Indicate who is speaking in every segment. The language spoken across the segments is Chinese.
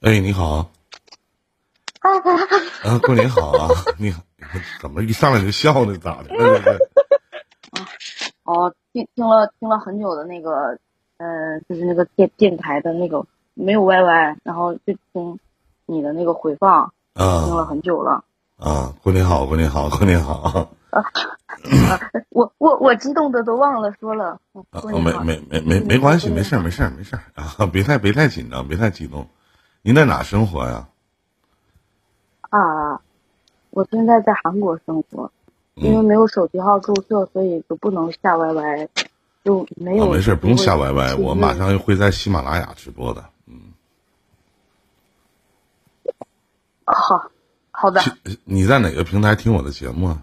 Speaker 1: 哎，你好。啊，过年好啊！你好，怎么一上来就笑呢？咋的？
Speaker 2: 哦，听听了听了很久的那个，嗯，就是那个电电台的那个没有 YY，然后就听你的那个回放，
Speaker 1: 啊，
Speaker 2: 听了很久了。
Speaker 1: 啊，过年好，过年好，过年好。
Speaker 2: 啊，我我我激动的都忘了说了。
Speaker 1: 啊，没没没没没关系，没事没事没事啊，别太别太紧张，别太激动。您在哪生活呀？
Speaker 2: 啊，我现在在韩国生活，因为没有手机号注册，所以就不能下 YY，就没有。
Speaker 1: 没事，不用下 YY，我马上会在喜马拉雅直播的。嗯。
Speaker 2: 好，好的。
Speaker 1: 你在哪个平台听我的节目啊？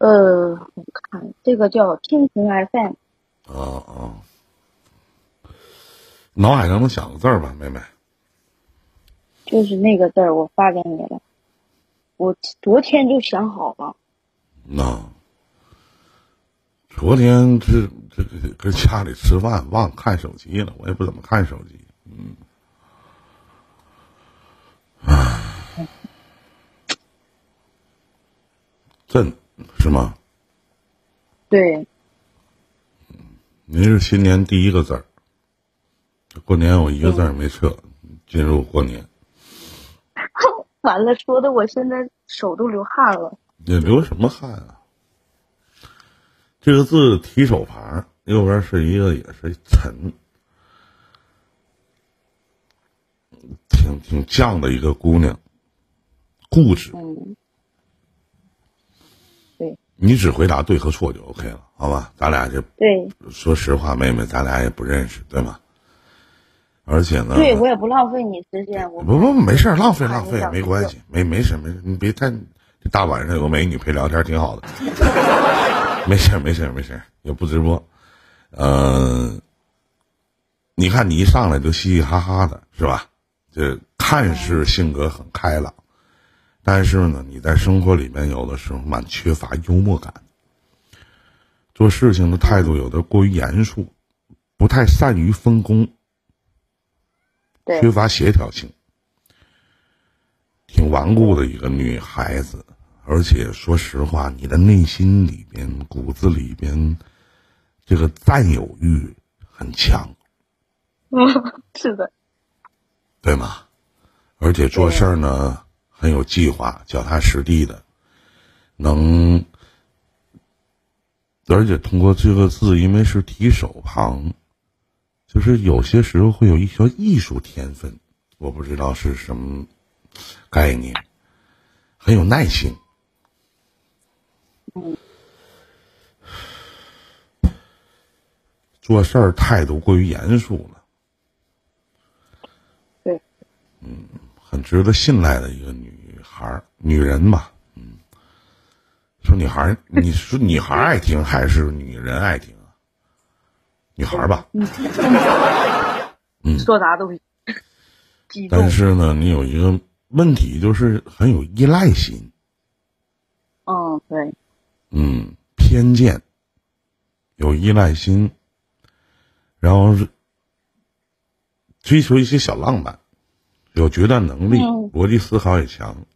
Speaker 2: 呃，我看这个叫蜻蜓 FM。
Speaker 1: 哦哦。脑海当中想个字儿吧，妹妹。
Speaker 2: 就是那个字儿，我发给你了。我昨天就想好了。
Speaker 1: 那，昨天这这这搁家里吃饭，忘看手机了。我也不怎么看手机。嗯。唉，朕是吗？
Speaker 2: 对。
Speaker 1: 您是新年第一个字儿。过年我一个字儿没撤，进入过年。
Speaker 2: 完了，说的我现在手都流汗了。
Speaker 1: 你流什么汗啊？这个字提手旁，右边是一个也是沉，挺挺犟的一个姑娘，固执。
Speaker 2: 嗯。对。
Speaker 1: 你只回答对和错就 OK 了，好吧？咱俩就
Speaker 2: 对。
Speaker 1: 说实话，妹妹，咱俩也不认识，对吗？而且呢，
Speaker 2: 对我也不浪费你时间。我
Speaker 1: 不不没事，浪费浪费没关系，没没事没事，你别太，这大晚上有个美女陪聊天挺好的。没事没事没事，也不直播。嗯，你看你一上来就嘻嘻哈哈的，是吧？这看似性格很开朗，但是呢，你在生活里面有的时候蛮缺乏幽默感，做事情的态度有的过于严肃，不太善于分工。缺乏协调性，挺顽固的一个女孩子，而且说实话，你的内心里边、骨子里边，这个占有欲很强。
Speaker 2: 嗯，是的，
Speaker 1: 对吗？而且做事儿呢很有计划，脚踏实地的，能，而且通过这个字，因为是提手旁。就是有些时候会有一些艺术天分，我不知道是什么概念，很有耐心，做事儿态度过于严肃了，
Speaker 2: 对，
Speaker 1: 嗯，很值得信赖的一个女孩儿、女人吧，嗯，说女孩儿，你说女孩儿爱听还是女人爱听？女孩吧，
Speaker 2: 嗯，说啥都，
Speaker 1: 但是呢，你有一个问题，就是很有依赖心。
Speaker 2: 嗯，对。
Speaker 1: 嗯，偏见，有依赖心，然后是追求一些小浪漫，有决断能力，逻辑思考也强。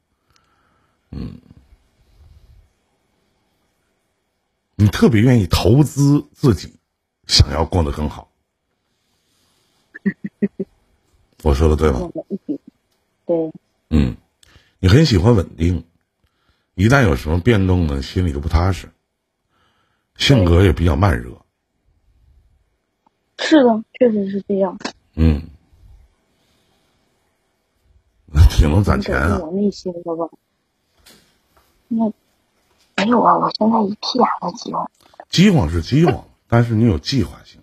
Speaker 1: 嗯，你特别愿意投资自己。想要过得更好，我说的对吗？
Speaker 2: 对。
Speaker 1: 嗯，你很喜欢稳定，一旦有什么变动呢，心里就不踏实。性格也比较慢热。
Speaker 2: 是的，确实是这样。
Speaker 1: 嗯，挺能攒钱啊。
Speaker 2: 我内心的吧？那没有啊，我现在一屁眼的饥荒。
Speaker 1: 饥荒是饥荒。但是你有计划性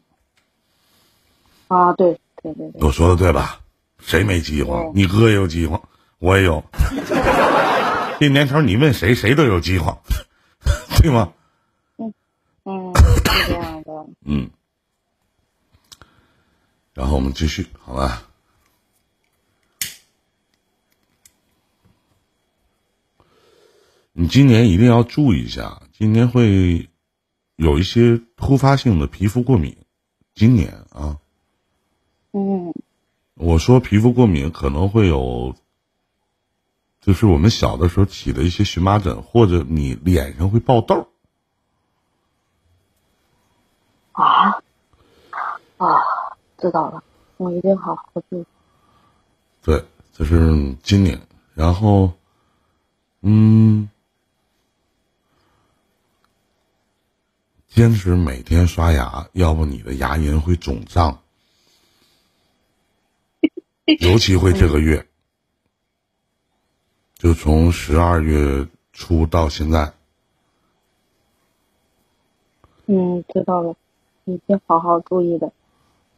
Speaker 2: 啊，对对对对，
Speaker 1: 我说的对吧？谁没计划？你哥也有计划，我也有。这年头你问谁，谁都有计划，对吗？
Speaker 2: 嗯嗯，是这样的。
Speaker 1: 嗯，然后我们继续，好吧？你今年一定要注意一下，今年会。有一些突发性的皮肤过敏，今年啊，
Speaker 2: 嗯，
Speaker 1: 我我说皮肤过敏可能会有，就是我们小的时候起的一些荨麻疹，或者你脸上会爆痘。
Speaker 2: 啊啊，知道了，我一定好好注意。
Speaker 1: 对，这是今年，然后，嗯，坚持每天刷牙，要不你的牙龈会肿胀，尤其会这个月，就从十二月初到现在。
Speaker 2: 嗯，知道了，一定好好注意的。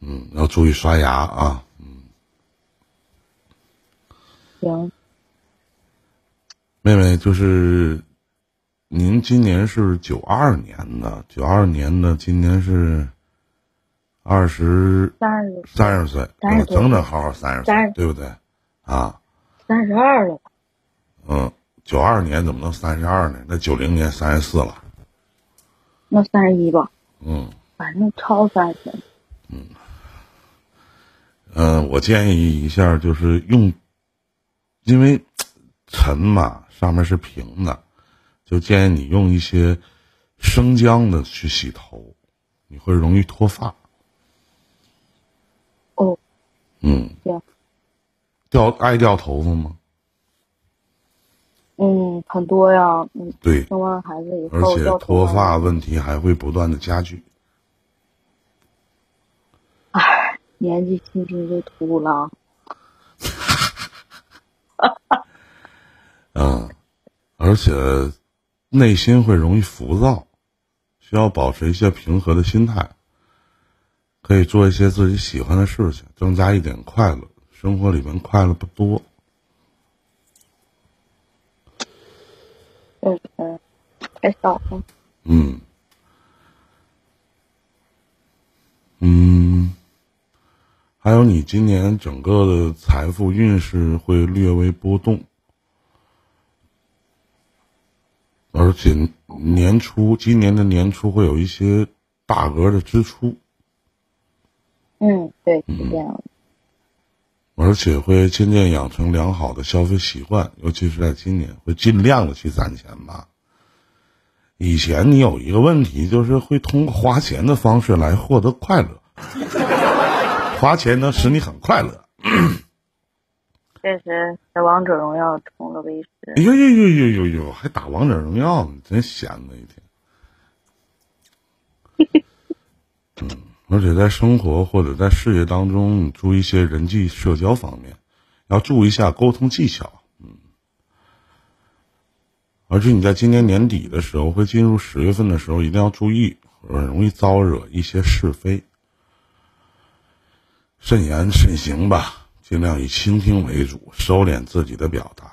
Speaker 1: 嗯，要注意刷牙啊。
Speaker 2: 嗯行，
Speaker 1: 妹妹，就是您今年是九二年的，九二年的，今年是二十
Speaker 2: 三十
Speaker 1: 三十岁，整整好好三十岁，对不对？啊，
Speaker 2: 三十二了。
Speaker 1: 嗯，九二年怎么能三十二呢？那九零年三十四了。
Speaker 2: 那三十一吧。
Speaker 1: 嗯。
Speaker 2: 反正超三十。
Speaker 1: 嗯。嗯，我建议一下，就是用。因为沉嘛，上面是平的，就建议你用一些生姜的去洗头，你会容易脱发。
Speaker 2: 哦，
Speaker 1: 嗯，掉爱掉头发吗？
Speaker 2: 嗯，很多呀。嗯，
Speaker 1: 对，
Speaker 2: 生完孩子以
Speaker 1: 后，而且脱发问题还会不断的加剧。
Speaker 2: 唉，年纪轻轻就秃了。
Speaker 1: 嗯，而且内心会容易浮躁，需要保持一些平和的心态，可以做一些自己喜欢的事情，增加一点快乐。生活里面快乐不多。
Speaker 2: 嗯嗯，太少了。
Speaker 1: 嗯嗯，还有你今年整个的财富运势会略微波动。而且年初，今年的年初会有一些大额的支出。
Speaker 2: 嗯，对，是这样的。
Speaker 1: 而且会渐渐养成良好的消费习惯，尤其是在今年，会尽量的去攒钱吧。以前你有一个问题，就是会通过花钱的方式来获得快乐，花钱能使你很快乐。
Speaker 2: 确实，在王者荣耀充了 V 十。
Speaker 1: 哎呦呦呦呦呦呦，还打王者荣耀呢，真闲的一天。嗯，而且在生活或者在事业当中，你注意一些人际社交方面，要注意一下沟通技巧。嗯，而且你在今年年底的时候，会进入十月份的时候，一定要注意，很容易招惹一些是非，慎言慎行吧。尽量以倾听为主，收敛自己的表达。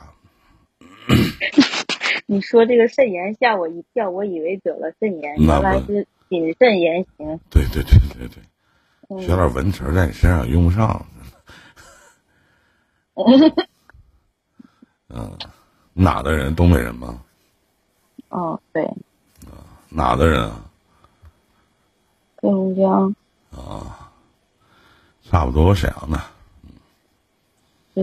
Speaker 2: 你说这个肾炎吓我一跳，我以为得了肾炎，原来是谨慎言行。
Speaker 1: 对对对对对，学点文词在你身上用不上。嗯，哪的人？东北人吗？
Speaker 2: 哦，对。
Speaker 1: 啊，哪的人啊？
Speaker 2: 黑龙江。
Speaker 1: 啊，差不多沈阳的。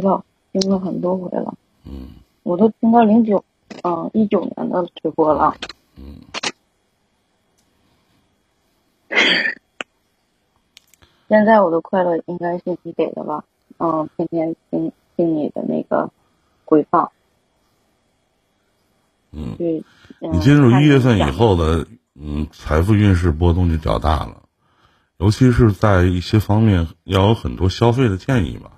Speaker 2: 知道听了很多回了，嗯，我都听到零九，嗯，一九年的直播了，嗯，现在我的快乐应该是你给的吧，嗯，天天听听你的那个回放，
Speaker 1: 嗯，对，你进入一月份以后的，嗯，财富运势波动就较大了，尤其是在一些方面要有很多消费的建议嘛。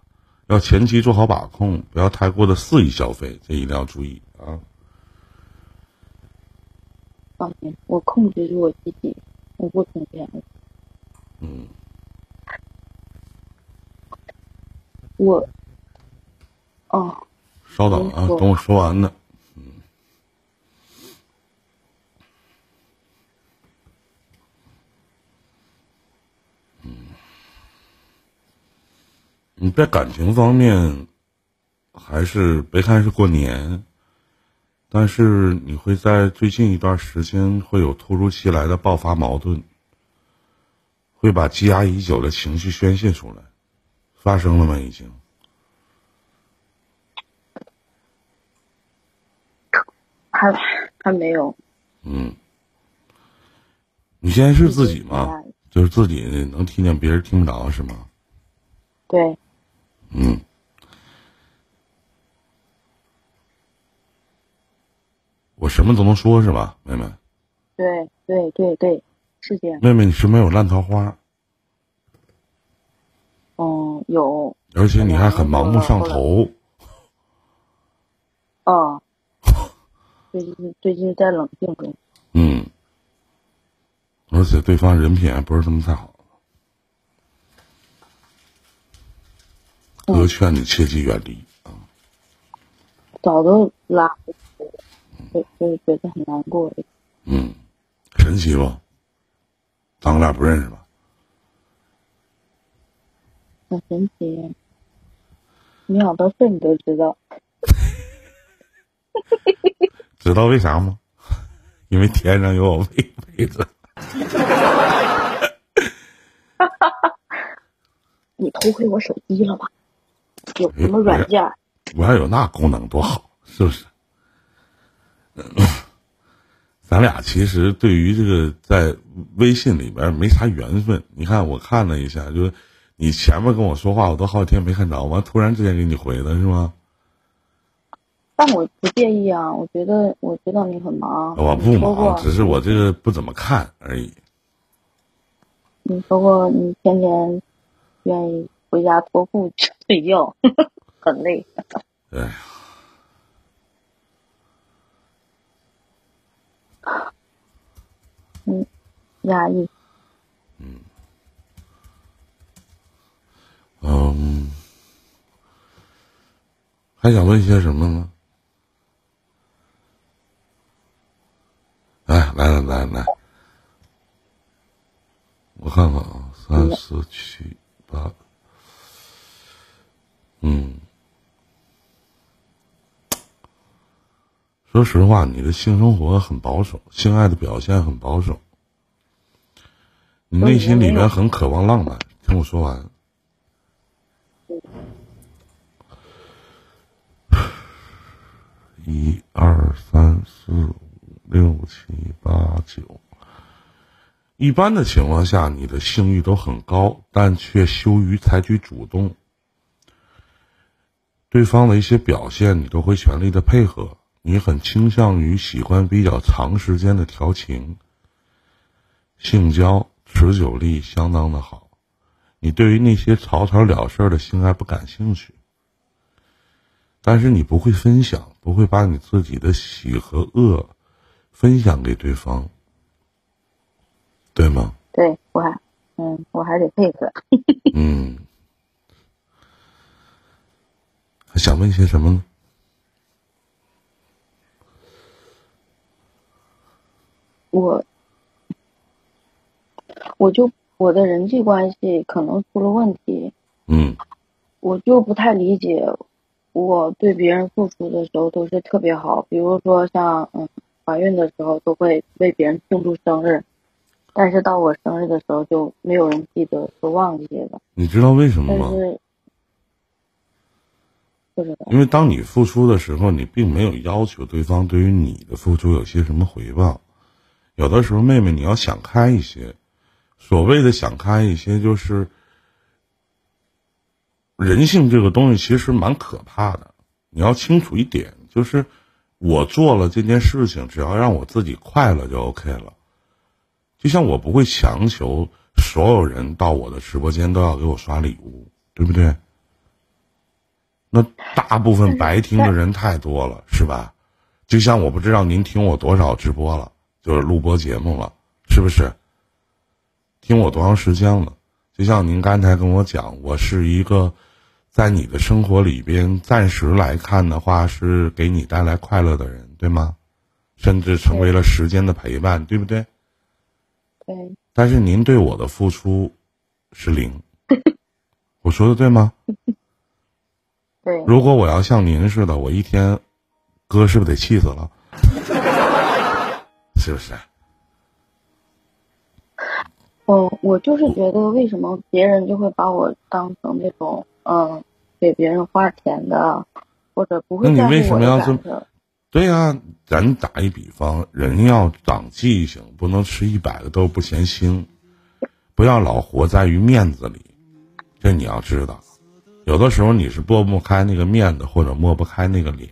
Speaker 1: 要前期做好把控，不要太过的肆意消费，这一定要注意啊！
Speaker 2: 放心，我控制住我自己，我不存钱。
Speaker 1: 嗯。
Speaker 2: 我，哦。
Speaker 1: 稍等啊，等我说完呢。在感情方面，还是别看是过年，但是你会在最近一段时间会有突如其来的爆发矛盾，会把积压已久的情绪宣泄出来，发生了吗？已经？
Speaker 2: 还还没有。
Speaker 1: 嗯。你现在是自己吗？就是自己能听见，别人听不着是吗？
Speaker 2: 对。
Speaker 1: 嗯。我什么都能说，是吧，妹妹？
Speaker 2: 对对对对，是这样。
Speaker 1: 妹妹，你是没有烂桃花？
Speaker 2: 嗯，有。
Speaker 1: 而且你还很盲目上头。
Speaker 2: 哦。最近最近在冷静中。
Speaker 1: 嗯。而且对方人品还不是那么太好。哥劝你切记远离啊。
Speaker 2: 早都拉。就就是觉得很难过。
Speaker 1: 嗯，神奇不？咱们俩不认识吧？
Speaker 2: 很神奇，你好多事你都知道。
Speaker 1: 知道为啥吗？因为天上有我妹妹子。
Speaker 2: 你偷窥我手机了吧？有什么软件？
Speaker 1: 我要有那功能多好，是不是？咱俩其实对于这个在微信里边没啥缘分。你看，我看了一下，就是你前面跟我说话，我都好几天没看着，完突然之间给你回的是吗？
Speaker 2: 但我不介意啊，我觉得我知道你很忙。
Speaker 1: 我不忙，只是我这个不怎么看而已。
Speaker 2: 你说过你天天愿意回家脱裤子睡觉，很累。
Speaker 1: 哎呀。
Speaker 2: 嗯，压抑。
Speaker 1: 嗯，嗯，还想问些什么呢？来来来来来，我看看啊，三四七八，嗯。说实话，你的性生活很保守，性爱的表现很保守。你内心里面很渴望浪漫，听我说完。一二三四五六七八九，一般的情况下，你的性欲都很高，但却羞于采取主动。对方的一些表现，你都会全力的配合。你很倾向于喜欢比较长时间的调情，性交持久力相当的好。你对于那些草草了事的性爱不感兴趣，但是你不会分享，不会把你自己的喜和恶分享给对方，对吗？
Speaker 2: 对我还，嗯，我还得配合。
Speaker 1: 嗯，还想问些什么呢？
Speaker 2: 我，我就我的人际关系可能出了问题，
Speaker 1: 嗯，
Speaker 2: 我就不太理解，我对别人付出的时候都是特别好，比如说像嗯怀孕的时候都会为别人庆祝生日，但是到我生日的时候就没有人记得，都忘记了。
Speaker 1: 你知道为什么吗？
Speaker 2: 不
Speaker 1: 因为当你付出的时候，你并没有要求对方对于你的付出有些什么回报。有的时候，妹妹，你要想开一些。所谓的想开一些，就是人性这个东西其实蛮可怕的。你要清楚一点，就是我做了这件事情，只要让我自己快乐就 OK 了。就像我不会强求所有人到我的直播间都要给我刷礼物，对不对？那大部分白听的人太多了，是吧？就像我不知道您听我多少直播了。就是录播节目了，是不是？听我多长时间了？就像您刚才跟我讲，我是一个在你的生活里边暂时来看的话是给你带来快乐的人，对吗？甚至成为了时间的陪伴，对不对？
Speaker 2: 对。
Speaker 1: 但是您对我的付出是零，我说的对吗？
Speaker 2: 对。
Speaker 1: 如果我要像您似的，我一天，哥是不是得气死了？是不是？
Speaker 2: 我我就是觉得，为什么别人就会把我当成那种嗯给别人花钱的，或者不会
Speaker 1: 那你为什么要这么。对呀、咱打一比方，人要长记性，不能吃一百个豆不嫌腥，不要老活在于面子里，这你要知道。有的时候你是拨不开那个面子，或者抹不开那个脸。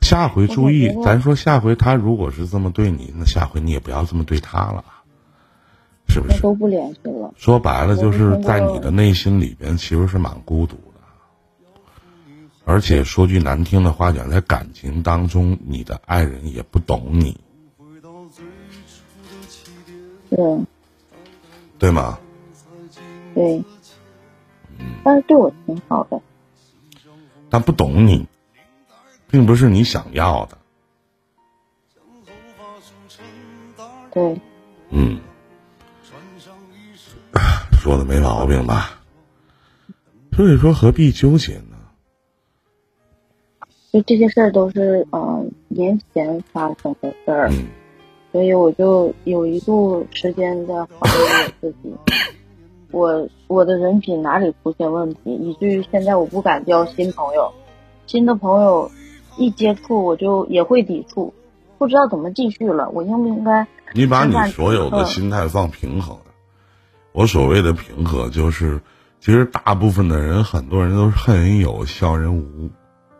Speaker 1: 下回注意咱说下回他如果是这么对你，那下回你也不要这么对他了，是不是？
Speaker 2: 都不联系了。
Speaker 1: 说白了，就是在你的内心里边，其实是蛮孤独的。而且说句难听的话讲，在感情当中，你的爱人也不懂你，
Speaker 2: 对
Speaker 1: 对吗？
Speaker 2: 对，
Speaker 1: 嗯
Speaker 2: 但是对我挺好的。
Speaker 1: 他不懂你，并不是你想要的。
Speaker 2: 对，
Speaker 1: 嗯，说的没毛病吧？所以说，何必纠结呢？
Speaker 2: 就这些事儿都是嗯、呃年前发生的事儿，
Speaker 1: 嗯
Speaker 2: 所以我就有一度时间在怀疑我自己，我我的人品哪里出现问题，以至于现在我不敢交新朋友，新的朋友一接触我就也会抵触，不知道怎么继续了，我应不应该？
Speaker 1: 你把你所有的
Speaker 2: 嗯
Speaker 1: 心态放平衡了。我所谓的平和，就是其实大部分的人，很多人都是恨人有，笑人无，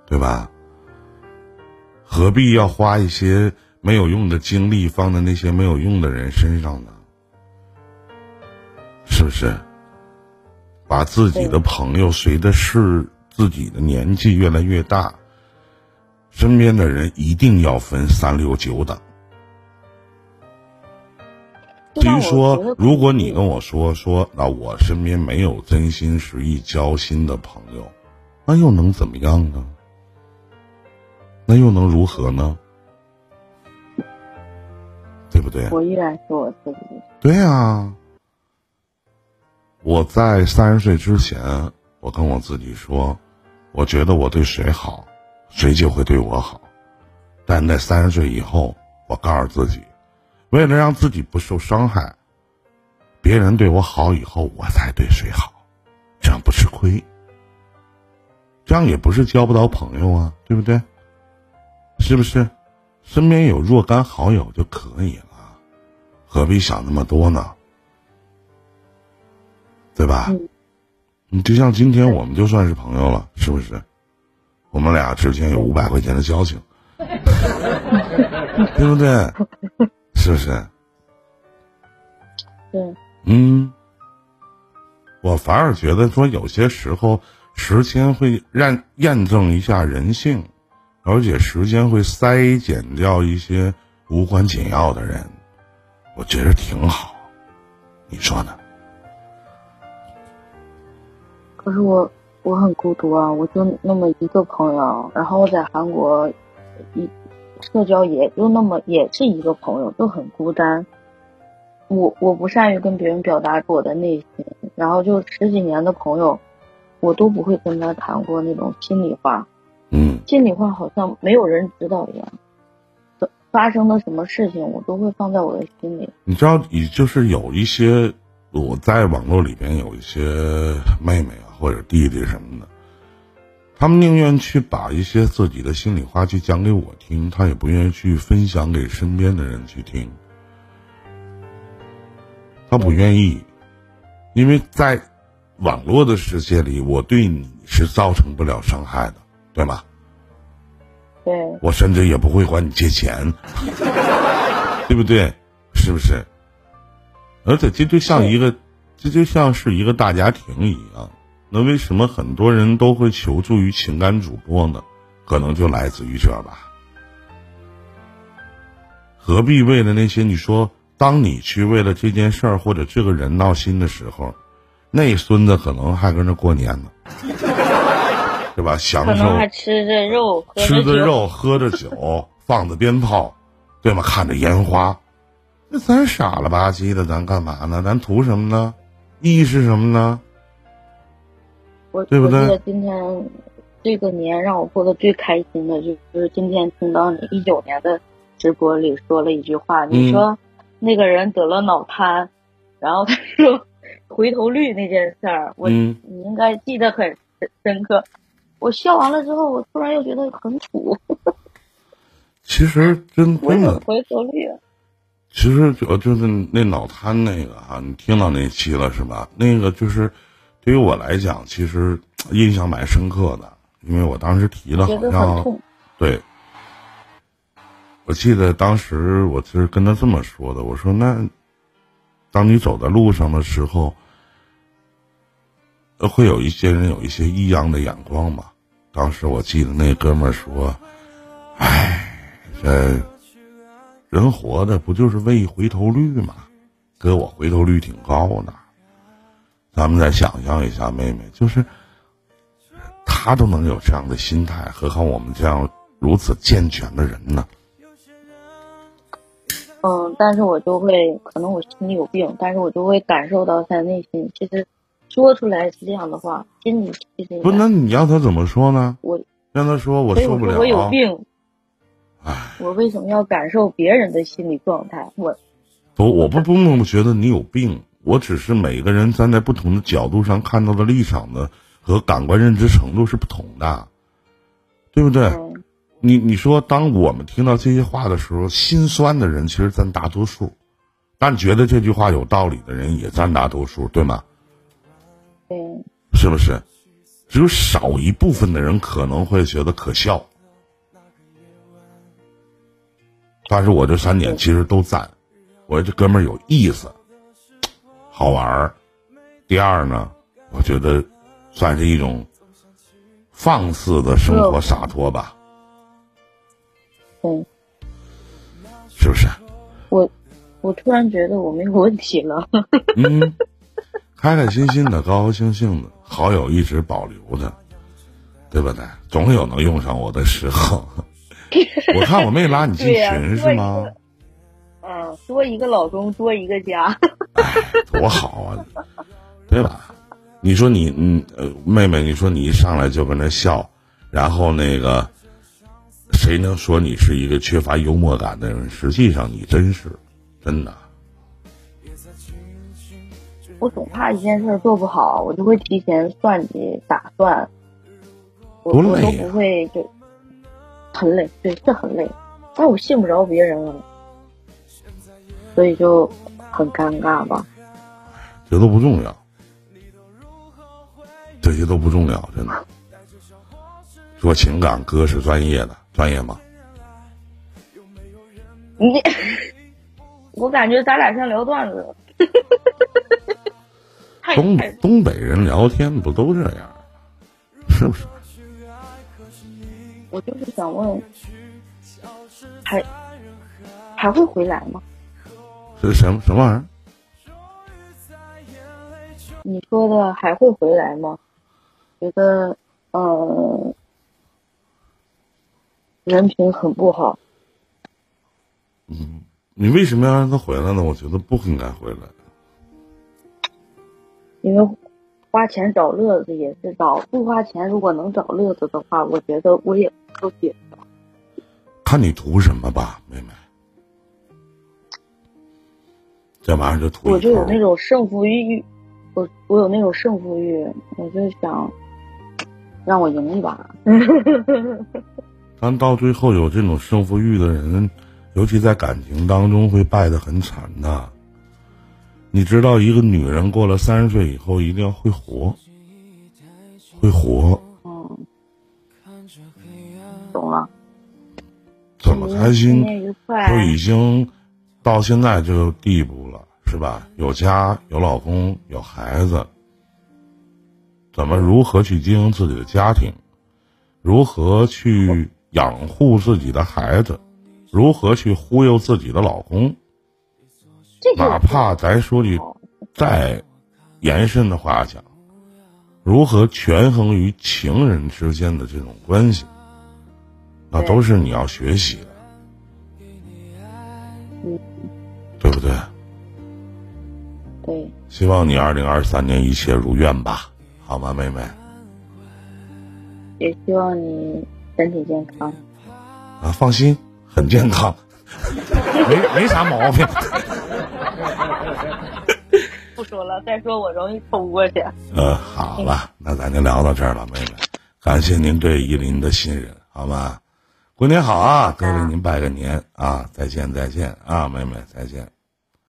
Speaker 1: 对吧？何必要花一些没有用的精力放在那些没有用的人身上呢？是不是？把自己的朋友随着是自己的年纪越来越大，身边的人一定要分三六九等。至于说，如果你跟我说说，那我身边没有真心实意交心的朋友，那又能怎么样呢？那又能如何呢？对不对？
Speaker 2: 我依然是我自己。
Speaker 1: 对呀、我在三十岁之前，我跟我自己说，我觉得我对谁好，谁就会对我好。但在三十岁以后，我告诉自己，为了让自己不受伤害，别人对我好以后，我才对谁好，这样不吃亏。这样也不是交不到朋友啊，对不对？是不是？身边有若干好友就可以了。何必想那么多呢？对吧？
Speaker 2: 嗯
Speaker 1: 你就像今天我们就算是朋友了，是不是？我们俩之间有五百块钱的交情，对不对？是不是？
Speaker 2: 对，
Speaker 1: 嗯，我反而觉得说，有些时候时间会让验证一下人性，而且时间会筛减掉一些无关紧要的人，我觉得挺好。你说呢？
Speaker 2: 可是我我很孤独啊，我就那么一个朋友，然后我在韩国一社交也就那么也是一个朋友，就很孤单。我我不善于跟别人表达我的内心，然后就十几年的朋友，我都不会跟他谈过那种心里话，
Speaker 1: 嗯
Speaker 2: 心里话好像没有人知道一样。发生的什么事情，我都会放在我的心里。
Speaker 1: 你知道，你就是有一些我在网络里边有一些妹妹啊或者弟弟什么的，他们宁愿去把一些自己的心里话去讲给我听，他也不愿意去分享给身边的人去听。他不愿意，因为在网络的世界里，我对你是造成不了伤害的，对吗？
Speaker 2: 对，
Speaker 1: 我甚至也不会管你借钱，对不对？是不是？而且这就像一个，这就像是一个大家庭一样。那为什么很多人都会求助于情感主播呢？可能就来自于这吧。何必为了那些你说，当你去为了这件事儿或者这个人闹心的时候，那孙子可能还跟着过年呢，对吧？享受
Speaker 2: 可能还吃着肉，喝
Speaker 1: 吃着肉，喝着酒，放着鞭炮，对吗？看着烟花，那咱傻了吧唧的，咱干嘛呢？咱图什么呢？意义是什么呢？
Speaker 2: 我
Speaker 1: 对不对
Speaker 2: 我记得今天这个年让我过得最开心的就是今天听到你一九年的直播里说了一句话，
Speaker 1: 嗯
Speaker 2: 你说那个人得了脑瘫，然后他说回头率那件事儿，我
Speaker 1: 嗯
Speaker 2: 你应该记得很深深刻。我笑完了之后，我突然又觉得很土，
Speaker 1: 其实真真的，
Speaker 2: 回头率。
Speaker 1: 其实就就是那脑瘫那个哈、你听到那期了是吧？那个就是对于我来讲，其实印象蛮深刻的，因为我当时提的
Speaker 2: 觉得很
Speaker 1: 好像。对，我记得当时我是跟他这么说的，我说那，当你走在路上的时候，呃会有一些人有一些异样的眼光嘛。当时我记得那哥们儿说：“哎，这人活的不就是为回头率吗？哥，我回头率挺高的。咱们再想象一下，妹妹，就是他都能有这样的心态，何况我们这样如此健全的人呢？
Speaker 2: 嗯，但是我就会，可能我心里有病，但是我就会感受到他内心，其实说出来是这样的话，心里其实
Speaker 1: 不，那你让他怎么说呢？
Speaker 2: 我，
Speaker 1: 让他说我受不了。
Speaker 2: 我有病，
Speaker 1: 唉，
Speaker 2: 我为什么要感受别人的心理状态？我
Speaker 1: 不，我不不不觉得你有病，我只是每个人站在不同的角度上看到的立场的和感官认知程度是不同的，对不对？
Speaker 2: 嗯
Speaker 1: 你你说，当我们听到这些话的时候，心酸的人其实占大多数，但觉得这句话有道理的人也占大多数，对吗？
Speaker 2: 对，
Speaker 1: 是不是？只有少一部分的人可能会觉得可笑，但是我这三点其实都赞，我这哥们儿有意思，好玩儿。第二呢，我觉得算是一种放肆的生活洒脱吧，
Speaker 2: 嗯
Speaker 1: 是不是？
Speaker 2: 我，我突然觉得我没有问题了。
Speaker 1: 嗯，开开心心的，高高兴兴的，好友一直保留着，对不对？总有能用上我的时候。我看我没拉你进群是吗？
Speaker 2: 个嗯，多一个老公，多一个家。
Speaker 1: 多好啊，对吧？你说你嗯呃，妹妹，你说你一上来就跟那笑，然后那个，谁能说你是一个缺乏幽默感的人？实际上你真是，真的。
Speaker 2: 我总怕一件事儿做不好，我就会提前算计打算，我我都不会就很累，对，是很累，但我信不着别人了，所以就很尴尬吧。
Speaker 1: 这都不重要，这些都不重要，真的。说情感，哥是专业的，专业吗？
Speaker 2: 你，我感觉咱俩像聊段子，
Speaker 1: 东
Speaker 2: 北
Speaker 1: 东北人聊天不都这样，是不是？
Speaker 2: 我就是想问，还还会回来吗？
Speaker 1: 是什么什么玩意儿？
Speaker 2: 你说的还会回来吗？觉得，呃，人品很不好。
Speaker 1: 嗯你为什么要让他回来呢？我觉得不应该回来。
Speaker 2: 因为花钱找乐子也是找，不花钱如果能找乐子的话，我觉得我也不接受。
Speaker 1: 看你图什么吧，妹妹。这玩意儿就图
Speaker 2: 我就有那种胜负欲，我我有那种胜负欲，我就想让我赢一把。
Speaker 1: 但到最后有这种胜负欲的人，尤其在感情当中会败得很惨的。你知道，一个女人过了三十岁以后，一定要会活，会活，
Speaker 2: 嗯，懂了。
Speaker 1: 怎么开心。都已经到现在这个地步了，是吧？有家有老公有孩子，怎么如何去经营自己的家庭？如何去养护自己的孩子？如何去忽悠自己的老公？哪怕咱说句再延伸的话讲，如何权衡于情人之间的这种关系，那都是你要学习的，
Speaker 2: 嗯，
Speaker 1: 对不对？
Speaker 2: 对，
Speaker 1: 希望你二零二三年一切如愿吧，好吗，妹妹？
Speaker 2: 也希望你身体健康。
Speaker 1: 啊，放心，很健康，没没啥毛病。
Speaker 2: 不说了，再说我容易冲过去。
Speaker 1: 呃，好了，那咱就聊到这儿了，妹妹，感谢您对依林的信任，好吗？过年好啊，哥给您拜个年啊！再见再见啊，妹妹再见。